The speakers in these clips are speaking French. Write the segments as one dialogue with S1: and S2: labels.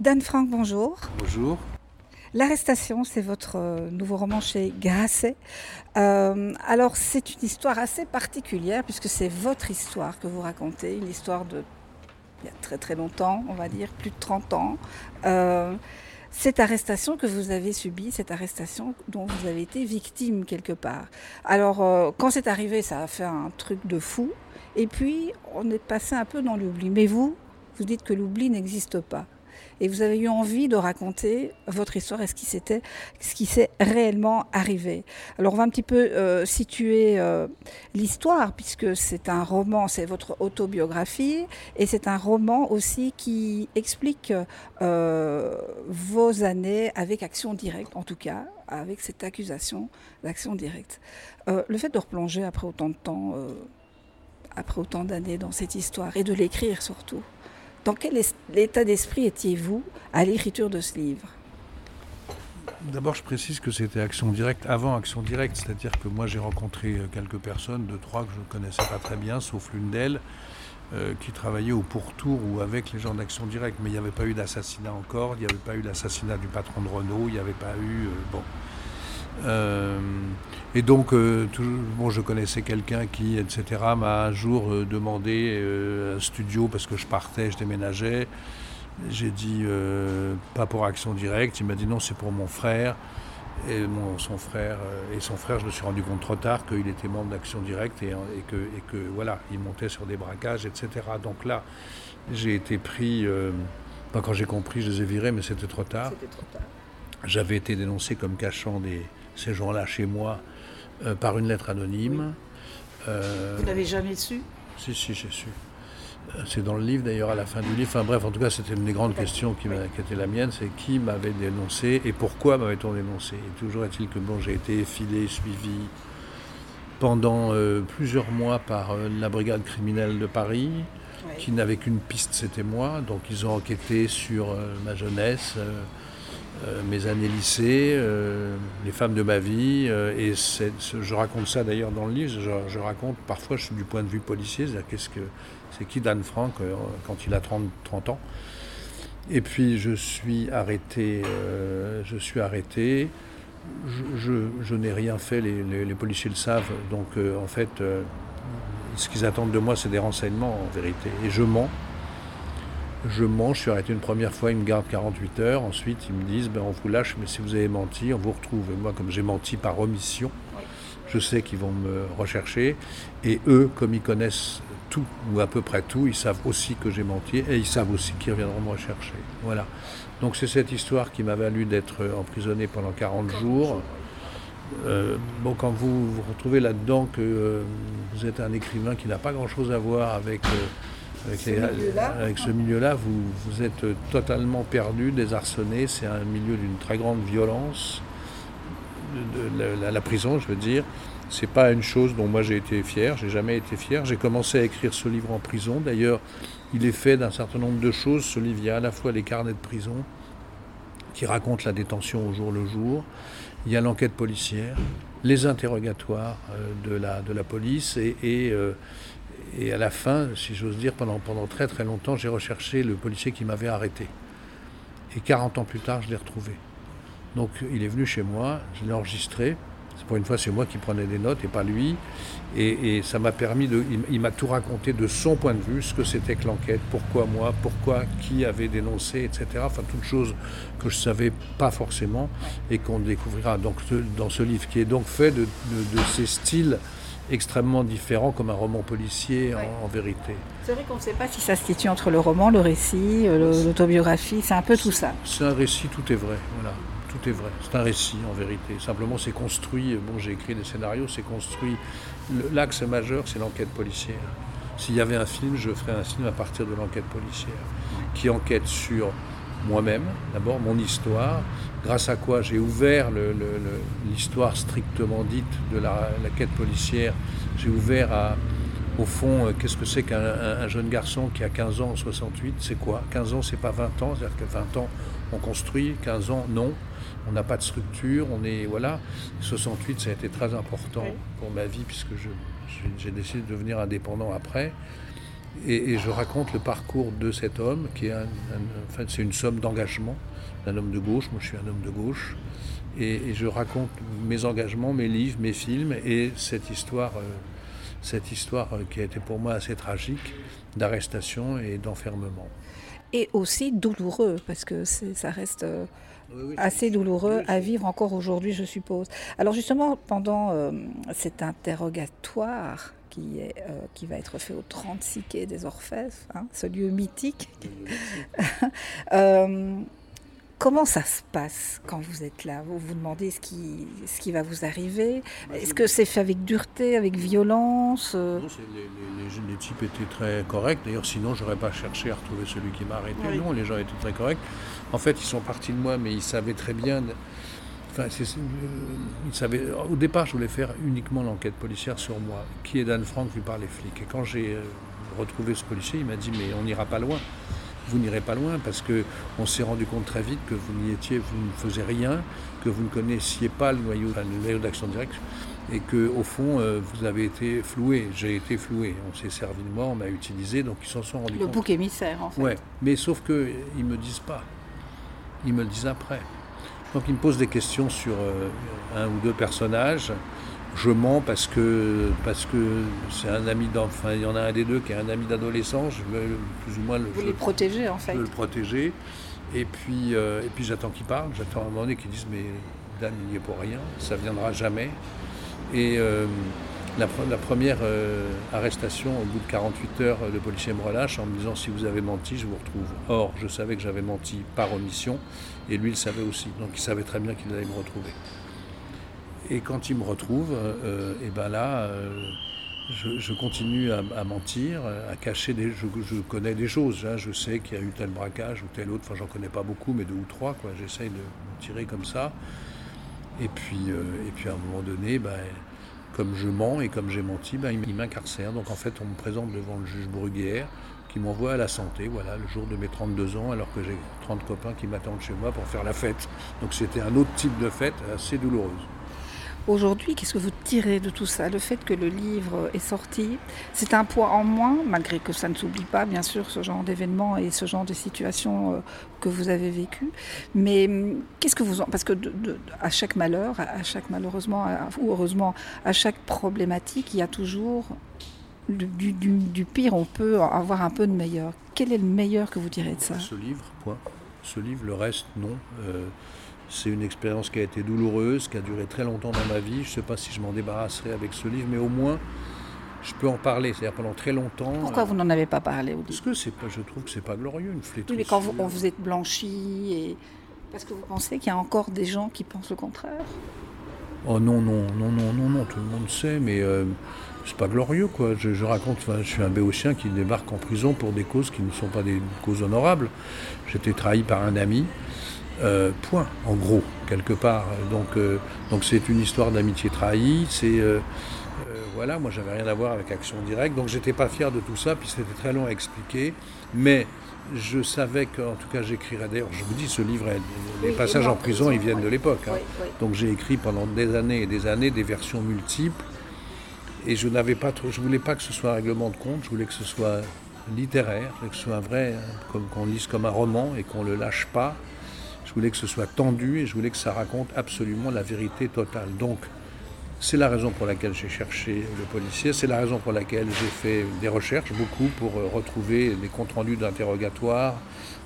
S1: Dan Franck, bonjour.
S2: Bonjour.
S1: L'arrestation, c'est votre euh, nouveau roman chez Grasset. Euh, alors, c'est une histoire assez particulière puisque c'est votre histoire que vous racontez, une histoire de il y a très très longtemps, on va dire, plus de 30 ans. Euh, cette arrestation que vous avez subie, cette arrestation dont vous avez été victime quelque part. Alors, euh, quand c'est arrivé, ça a fait un truc de fou. Et puis, on est passé un peu dans l'oubli. Mais vous, vous dites que l'oubli n'existe pas et vous avez eu envie de raconter votre histoire et ce qui s'était, ce qui s'est réellement arrivé. Alors on va un petit peu euh, situer euh, l'histoire puisque c'est un roman, c'est votre autobiographie et c'est un roman aussi qui explique euh, vos années avec action directe, en tout cas avec cette accusation d'action directe. le fait de replonger après autant de temps après autant d'années dans cette histoire et de l'écrire surtout. Dans quel état d'esprit étiez-vous à l'écriture de ce livre?
S2: D'abord, je précise que c'était Action Directe avant Action Directe, c'est-à-dire que moi j'ai rencontré euh, quelques personnes, deux, trois que je ne connaissais pas très bien, sauf l'une d'elles, euh, qui travaillait au pourtour ou avec les gens d'Action Directe. Mais il n'y avait pas eu d'assassinat encore, il n'y avait pas eu l'assassinat du patron de Renault, il n'y avait pas eu. Euh, bon. Et donc, euh, bon, je connaissais quelqu'un qui, etc., m'a un jour euh, demandé un studio parce que je partais, je déménageais. J'ai dit pas pour Action Directe. Il m'a dit non, c'est pour mon frère. Et mon, son frère et son frère, je me suis rendu compte trop tard qu'il était membre d'Action Directe et, que, et, que, voilà, il montait sur des braquages, etc. Donc là, j'ai été pris. pas quand j'ai compris, je les ai virés, mais c'était trop tard. J'avais été dénoncé comme cachant des, ces gens-là chez moi euh, par une lettre anonyme.
S1: Euh, Vous n'avez jamais su
S2: Si, si, j'ai su. Euh, c'est dans le livre d'ailleurs à la fin du livre. Enfin bref, en tout cas, c'était une des grandes questions qui, était la mienne, c'est qui m'avait dénoncé et pourquoi m'avait-on dénoncé? Et toujours est-il que bon, j'ai été filé, suivi pendant plusieurs mois par la brigade criminelle de Paris, qui n'avait qu'une piste, c'était moi. Donc ils ont enquêté sur ma jeunesse. Euh, mes années lycée, euh, les femmes de ma vie. Euh, et je raconte ça d'ailleurs dans le livre. Je, raconte parfois je du point de vue policier, c'est-à-dire c'est qui Dan Frank quand il a 30, 30 ans. Et puis je suis arrêté. je suis arrêté. Je, n'ai rien fait, les, policiers le savent. Donc en fait, ce qu'ils attendent de moi, c'est des renseignements en vérité. Et je mens. Je mens, je suis arrêté une première fois, ils me gardent 48 heures. Ensuite, ils me disent ben, on vous lâche, mais si vous avez menti, on vous retrouve. Et moi, comme j'ai menti par omission, je sais qu'ils vont me rechercher. Et eux, comme ils connaissent tout, ou à peu près tout, ils savent aussi que j'ai menti et ils savent aussi qu'ils reviendront me rechercher. Voilà. Donc, c'est cette histoire qui m'a valu d'être emprisonné pendant 40 jours. Euh, bon, quand vous vous retrouvez là-dedans que euh, vous êtes un écrivain qui n'a pas grand-chose à voir avec. Euh, avec, ce milieu-là, vous, vous, êtes totalement perdu, désarçonné. C'est un milieu d'une très grande violence. De, la, prison, je veux dire, c'est pas une chose dont moi j'ai été fier. J'ai jamais été fier. J'ai commencé à écrire ce livre en prison. D'ailleurs, il est fait d'un certain nombre de choses. Ce livre, il y a à la fois les carnets de prison qui racontent la détention au jour le jour. Il y a l'enquête policière, les interrogatoires euh, de, la, de la police et, et, euh, et à la fin, si j'ose dire, pendant, très très longtemps, j'ai recherché le policier qui m'avait arrêté. Et 40 ans plus tard, je l'ai retrouvé. Donc il est venu chez moi, je l'ai enregistré. Pour une fois, c'est moi qui prenais des notes et pas lui. Et, ça m'a permis de. Il, m'a tout raconté de son point de vue, ce que c'était que l'enquête, pourquoi moi, pourquoi, qui avait dénoncé, etc. Enfin, toutes choses que je ne savais pas forcément et qu'on découvrira donc, dans ce livre, qui est donc fait de, de ces styles extrêmement différent comme un roman policier en, vérité.
S1: C'est vrai qu'on ne sait pas si ça se situe entre le roman, le récit, euh, l'autobiographie, c'est un peu tout ça.
S2: C'est un récit, tout est vrai, voilà, tout est vrai. C'est un récit en vérité. Simplement, c'est construit, bon, j'ai écrit des scénarios, c'est construit. L'axe majeur, c'est l'enquête policière. S'il y avait un film, je ferais un film à partir de l'enquête policière, qui enquête sur moi-même, d'abord mon histoire, grâce à quoi j'ai ouvert l'histoire strictement dite de la, quête policière. J'ai ouvert à, au fond, euh, qu'est-ce que c'est qu'un jeune garçon qui a 15 ans en 68 C'est quoi? 15 ans, c'est pas 20 ans, c'est-à-dire que 20 ans, on construit, 15 ans, non. On n'a pas de structure, on est. Voilà. 68, ça a été très important pour ma vie, puisque j'ai décidé de devenir indépendant après. Et, je raconte le parcours de cet homme, qui est en fait c'est une somme d'engagement d'un homme de gauche. Moi, je suis un homme de gauche. Et, je raconte mes engagements, mes livres, mes films et cette histoire, euh, cette histoire qui a été pour moi assez tragique d'arrestation et d'enfermement.
S1: Et aussi douloureux, parce que ça reste euh, assez douloureux à vivre encore aujourd'hui, je suppose. Alors justement, pendant euh, cet interrogatoire qui, est, euh, qui va être fait au 36 quai des Orfèvres, hein, ce lieu mythique, Comment ça se passe quand vous êtes là? Vous vous demandez ce qui, ce qui va vous arriver? Est-ce que c'est fait avec dureté, avec violence
S2: Non, les, types étaient très corrects. D'ailleurs, sinon, je n'aurais pas cherché à retrouver celui qui m'a arrêté. Non, les gens étaient très corrects. En fait, ils sont partis de moi, mais ils savaient très bien. Enfin, savaient... Au départ, je voulais faire uniquement l'enquête policière sur moi. Qui est Dan Frank vu par les flics Et quand j'ai euh, retrouvé ce policier, il m'a dit Mais on n'ira pas loin vous n'irez pas loin parce qu'on s'est rendu compte très vite que vous n'y étiez, vous ne faisiez rien, que vous ne connaissiez pas le noyau, le noyau d'action directe et que au fond euh, vous avez été floué, j'ai été floué, on s'est servi de moi, on m'a utilisé, donc ils s'en sont rendus
S1: compte. Le bouc émissaire en fait.
S2: Ouais, mais sauf que ils me disent pas, ils me le disent après. Donc ils me posent des questions sur euh, un ou deux personnages je mens parce que parce que c'est un ami d'enfant. Il y en a un des deux qui est un ami d'adolescence. Je veux plus ou moins le.
S1: Vous les protéger en fait.
S2: Je veux le protéger. Et puis euh, et puis j'attends qu'il parle. J'attends à un moment donné qu'ils disent mais Dan il n'y est pour rien. Ça viendra jamais. Et euh, la, première euh, arrestation, au bout de 48 heures, le policier me relâche en me disant si vous avez menti, je vous retrouve. Or, je savais que j'avais menti par omission, et lui, il savait aussi. Donc, il savait très bien qu'il allait me retrouver. Et quand il me retrouve, euh, et ben là, euh, je, continue à, mentir, à cacher des. Je, je connais des choses. Hein. je sais qu'il y a eu tel braquage ou tel autre. Enfin, j'en connais pas beaucoup, mais deux ou trois. J'essaye de tirer comme ça. Et puis, euh, et puis à un moment donné, ben, comme je mens et comme j'ai menti, ben, il m'incarcère. Donc en fait, on me présente devant le juge Bruguière qui m'envoie à la santé, voilà, le jour de mes 32 ans, alors que j'ai 30 copains qui m'attendent chez moi pour faire la fête. Donc c'était un autre type de fête assez douloureuse.
S1: Aujourd'hui, qu'est-ce que vous tirez de tout ça? Le fait que le livre est sorti, c'est un poids en moins, malgré que ça ne s'oublie pas, bien sûr, ce genre d'événements et ce genre de situations euh, que vous avez vécues. Mais hum, qu'est-ce que vous en... Parce que à chaque malheur, à chaque malheureusement ou heureusement, à chaque problématique, il y a toujours du, pire, on peut avoir un peu de meilleur. Quel est le meilleur que vous direz de ça?
S2: Ce livre, point. Ce livre, le reste, non. Euh, c'est une expérience qui a été douloureuse, qui a duré très longtemps dans ma vie. Je ne sais pas si je m'en débarrasserai avec ce livre, mais au moins, je peux en parler. C'est-à-dire pendant très longtemps.
S1: Pourquoi vous n'en avez pas parlé au
S2: Parce que c'est pas, je trouve que c'est pas glorieux une flétrissure.
S1: mais quand vous, on vous êtes blanchi et parce que vous pensez qu'il y a encore des gens qui pensent le contraire.
S2: Oh non non non non non non, tout le monde sait, mais euh, c'est pas glorieux quoi. Je, raconte, je suis un béotien qui débarque en prison pour des causes qui ne sont pas des causes honorables. J'étais trahi par un ami. Euh, point, en gros, quelque part. Donc, euh, donc c'est une histoire d'amitié trahie. C'est euh, voilà, moi j'avais rien à voir avec Action Directe, donc j'étais pas fier de tout ça. Puis c'était très long à expliquer, mais je savais qu'en tout cas j'écrirais. D'ailleurs, je vous dis, ce livre, les passages en prison, ils viennent de l'époque. Hein. Donc j'ai écrit pendant des années et des années des versions multiples. Et je n'avais pas trop, je voulais pas que ce soit un règlement de compte, je voulais que ce soit littéraire, que ce soit un vrai, comme qu'on lise comme un roman et qu'on le lâche pas. Je voulais que ce soit tendu et je voulais que ça raconte absolument la vérité totale. Donc, c'est la raison pour laquelle j'ai cherché le policier, c'est la raison pour laquelle j'ai fait des recherches, beaucoup, pour euh, retrouver des comptes rendus d'interrogatoire,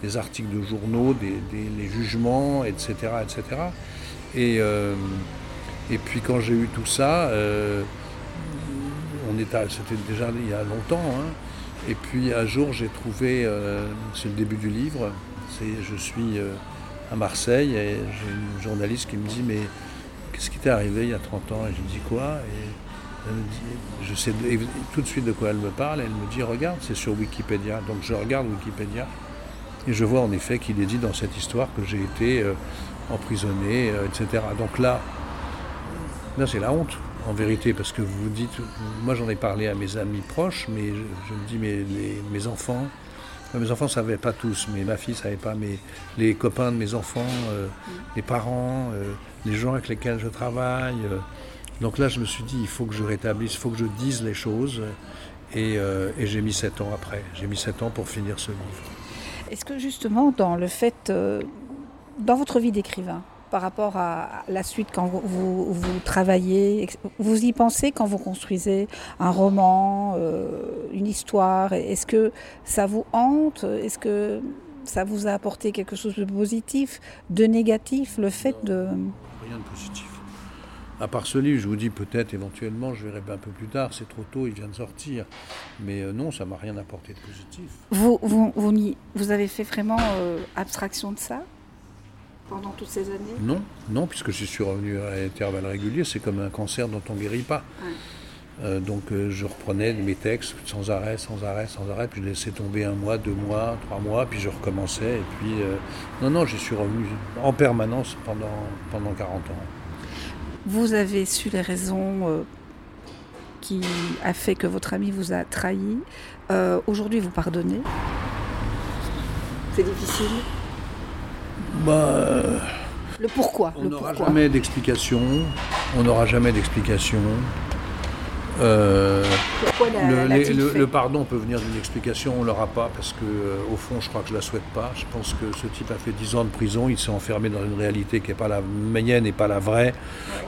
S2: des articles de journaux, des, les jugements, etc. etc. Et, euh, et puis quand j'ai eu tout ça, euh, c'était déjà il y a longtemps, hein. et puis un jour j'ai trouvé, c'est le début du livre, je suis à Marseille et j'ai une journaliste qui me dit mais qu'est-ce qui t'est arrivé il y a 30 ans? Et je dis quoi? Et je sais tout de suite de quoi elle me parle, elle me dit regarde, c'est sur Wikipédia. Donc je regarde Wikipédia et je vois en effet qu'il est dit dans cette histoire que j'ai été euh, emprisonné, euh, etc. Donc là, là c'est la honte en vérité, parce que vous dites, moi j'en ai parlé à mes amis proches, mais je, me dis, mais mes enfants, mes enfants ne savaient pas tous, mais ma fille ne savait pas, mais les copains de mes enfants, euh, les parents, euh, les gens avec lesquels je travaille. Euh. donc là, je me suis dit, il faut que je rétablisse, il faut que je dise les choses. Et, et j'ai mis sept ans après. J'ai mis sept ans pour finir ce livre.
S1: Est-ce que justement, dans le fait, dans votre vie d'écrivain, par rapport à la suite quand vous, vous, vous, travaillez, vous y pensez quand vous construisez un roman, euh, une histoire? Est-ce que ça vous hante? Est-ce que ça vous a apporté quelque chose de positif, de négatif, le fait de...
S2: Rien de positif. À part ce livre, je vous dis peut-être éventuellement, je verrai un peu plus tard, c'est trop tôt, il vient de sortir. Mais euh, non, ça m'a rien apporté de positif.
S1: Vous, vous, vous, vous avez fait vraiment euh, abstraction de ça? Pendant toutes ces années
S2: Non, non, puisque je suis revenu à intervalles réguliers, c'est comme un cancer dont on ne guérit pas. Ouais. Euh, donc euh, je reprenais mes textes sans arrêt, sans arrêt, sans arrêt, puis je laissais tomber un mois, deux mois, trois mois, puis je recommençais. Et puis, euh, non, non, j'y suis revenu en permanence pendant, pendant 40 ans.
S1: Vous avez su les raisons euh, qui a fait que votre ami vous a trahi. Euh, Aujourd'hui, vous pardonnez C'est difficile
S2: bah,
S1: Le pourquoi
S2: On n'aura jamais d'explication. On n'aura jamais d'explication. Euh,
S1: la,
S2: le, les, le, le, pardon peut venir d'une explication, on ne l'aura pas parce que euh, au fond, je crois que je la souhaite pas. Je pense que ce type a fait 10 ans de prison, il s'est enfermé dans une réalité qui n'est pas la mienne et pas la vraie.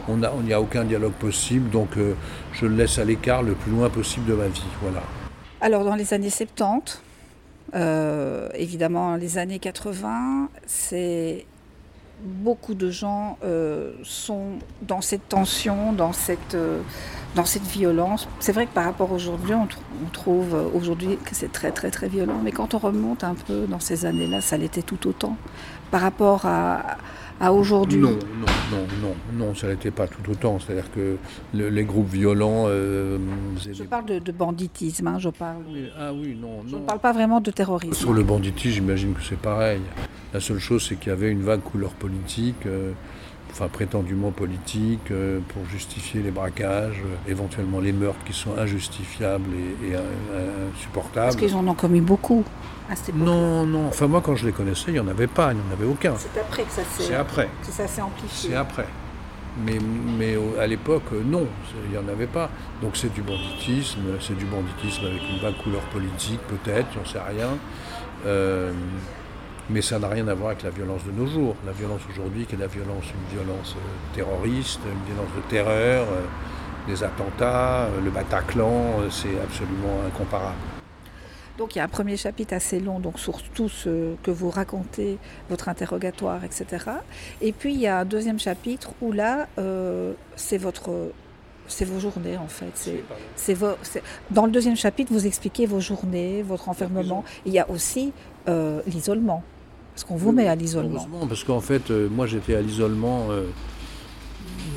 S2: On n'y a, a, aucun dialogue possible, donc euh, je le laisse à l'écart le plus loin possible de ma vie. Voilà.
S1: Alors dans les années 70, euh, évidemment les années 80, c'est beaucoup de gens euh, sont dans cette tension, dans cette, euh, dans cette violence. C'est vrai que par rapport aujourd'hui, on, on, trouve aujourd'hui que c'est très très très violent, mais quand on remonte un peu dans ces années-là, ça l'était tout autant. Par rapport à, à aujourd'hui
S2: Non, non, non, non, non, ça n'était pas tout autant. C'est-à-dire que le, les groupes violents... Euh,
S1: je parle de, de banditisme, hein, je parle...
S2: Ah oui, non,
S1: Je
S2: non.
S1: ne parle pas vraiment de terrorisme.
S2: Sur le banditisme, j'imagine que c'est pareil. La seule chose, c'est qu'il y avait une vague couleur politique, euh, enfin prétendument politique, euh, pour justifier les braquages, euh, éventuellement les meurtres qui sont injustifiables et, et insupportables.
S1: Parce qu'ils en ont commis beaucoup à cette époque.
S2: Non, non. Enfin, moi, quand je les connaissais, il n'y en avait pas, il n'y en avait aucun.
S1: C'est après que ça s'est.
S2: C'est après.
S1: Que ça s'est amplifié.
S2: C'est après. Mais, mais à l'époque, non, il n'y en avait pas. Donc c'est du banditisme, c'est du banditisme avec une vague couleur politique, peut-être, j'en sais rien. Euh, mais ça n'a rien à voir avec la violence de nos jours. La violence aujourd'hui, qui est la violence, une violence euh, terroriste, une violence de terreur, euh, des attentats, euh, le Bataclan, c'est absolument incomparable.
S1: Donc il y a un premier chapitre assez long donc sur tout ce que vous racontez, votre interrogatoire, etc. Et puis il y a un deuxième chapitre où là, euh, c'est votre c'est vos journées en fait. C'est, vos, dans le deuxième chapitre, vous expliquez vos journées, votre enfermement. Il y a aussi euh, l'isolement. Parce qu'on vous met à l'isolement.
S2: Parce qu'en fait, euh, moi j'étais à l'isolement. Euh,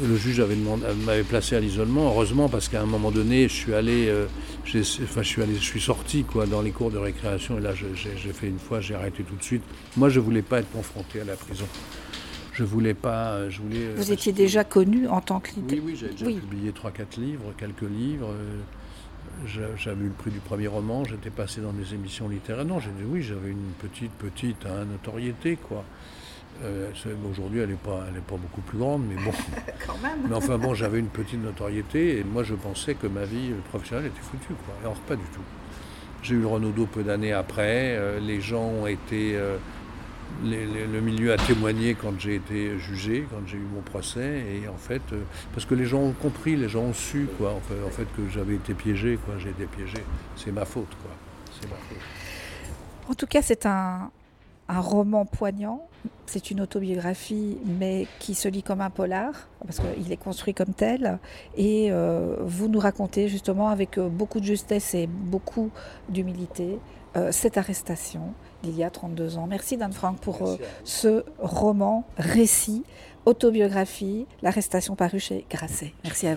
S2: le juge avait demandé, m'avait placé à l'isolement. Heureusement, parce qu'à un moment donné, je suis allé, euh, enfin, je suis allé, je suis sorti quoi dans les cours de récréation. Et là, j'ai fait une fois, j'ai arrêté tout de suite. Moi, je voulais pas être confronté à la prison. Je voulais pas. Je voulais.
S1: Vous étiez déjà connu en tant que
S2: Oui, oui, j'avais déjà oui. publié trois, quatre livres, quelques livres. J'avais eu le prix du premier roman, j'étais passé dans des émissions littéraires. Non, j'ai dit oui, j'avais une petite, petite hein, notoriété, quoi. Euh, Aujourd'hui, elle n'est pas, elle est pas beaucoup plus grande, mais bon.
S1: Quand même.
S2: Mais enfin bon, j'avais une petite notoriété et moi je pensais que ma vie professionnelle était foutue, quoi. Or, pas du tout. J'ai eu le Renaudot peu d'années après. Euh, les gens ont été. Le milieu a témoigné quand j'ai été jugé, quand j'ai eu mon procès, et en fait, euh, parce que les gens ont compris, les gens ont su, quoi, en fait, en fait que j'avais été piégé, quoi, j'ai été piégé. C'est ma faute, quoi. C'est ma faute.
S1: En tout cas, c'est un, un roman poignant. C'est une autobiographie, mais qui se lit comme un polar, parce qu'il est construit comme tel. Et euh, vous nous racontez justement avec beaucoup de justesse et beaucoup d'humilité euh, cette arrestation d'il y a 32 ans. Merci Dan Frank pour euh, ce roman, récit, autobiographie, l'arrestation parue chez Grasset. Merci à vous.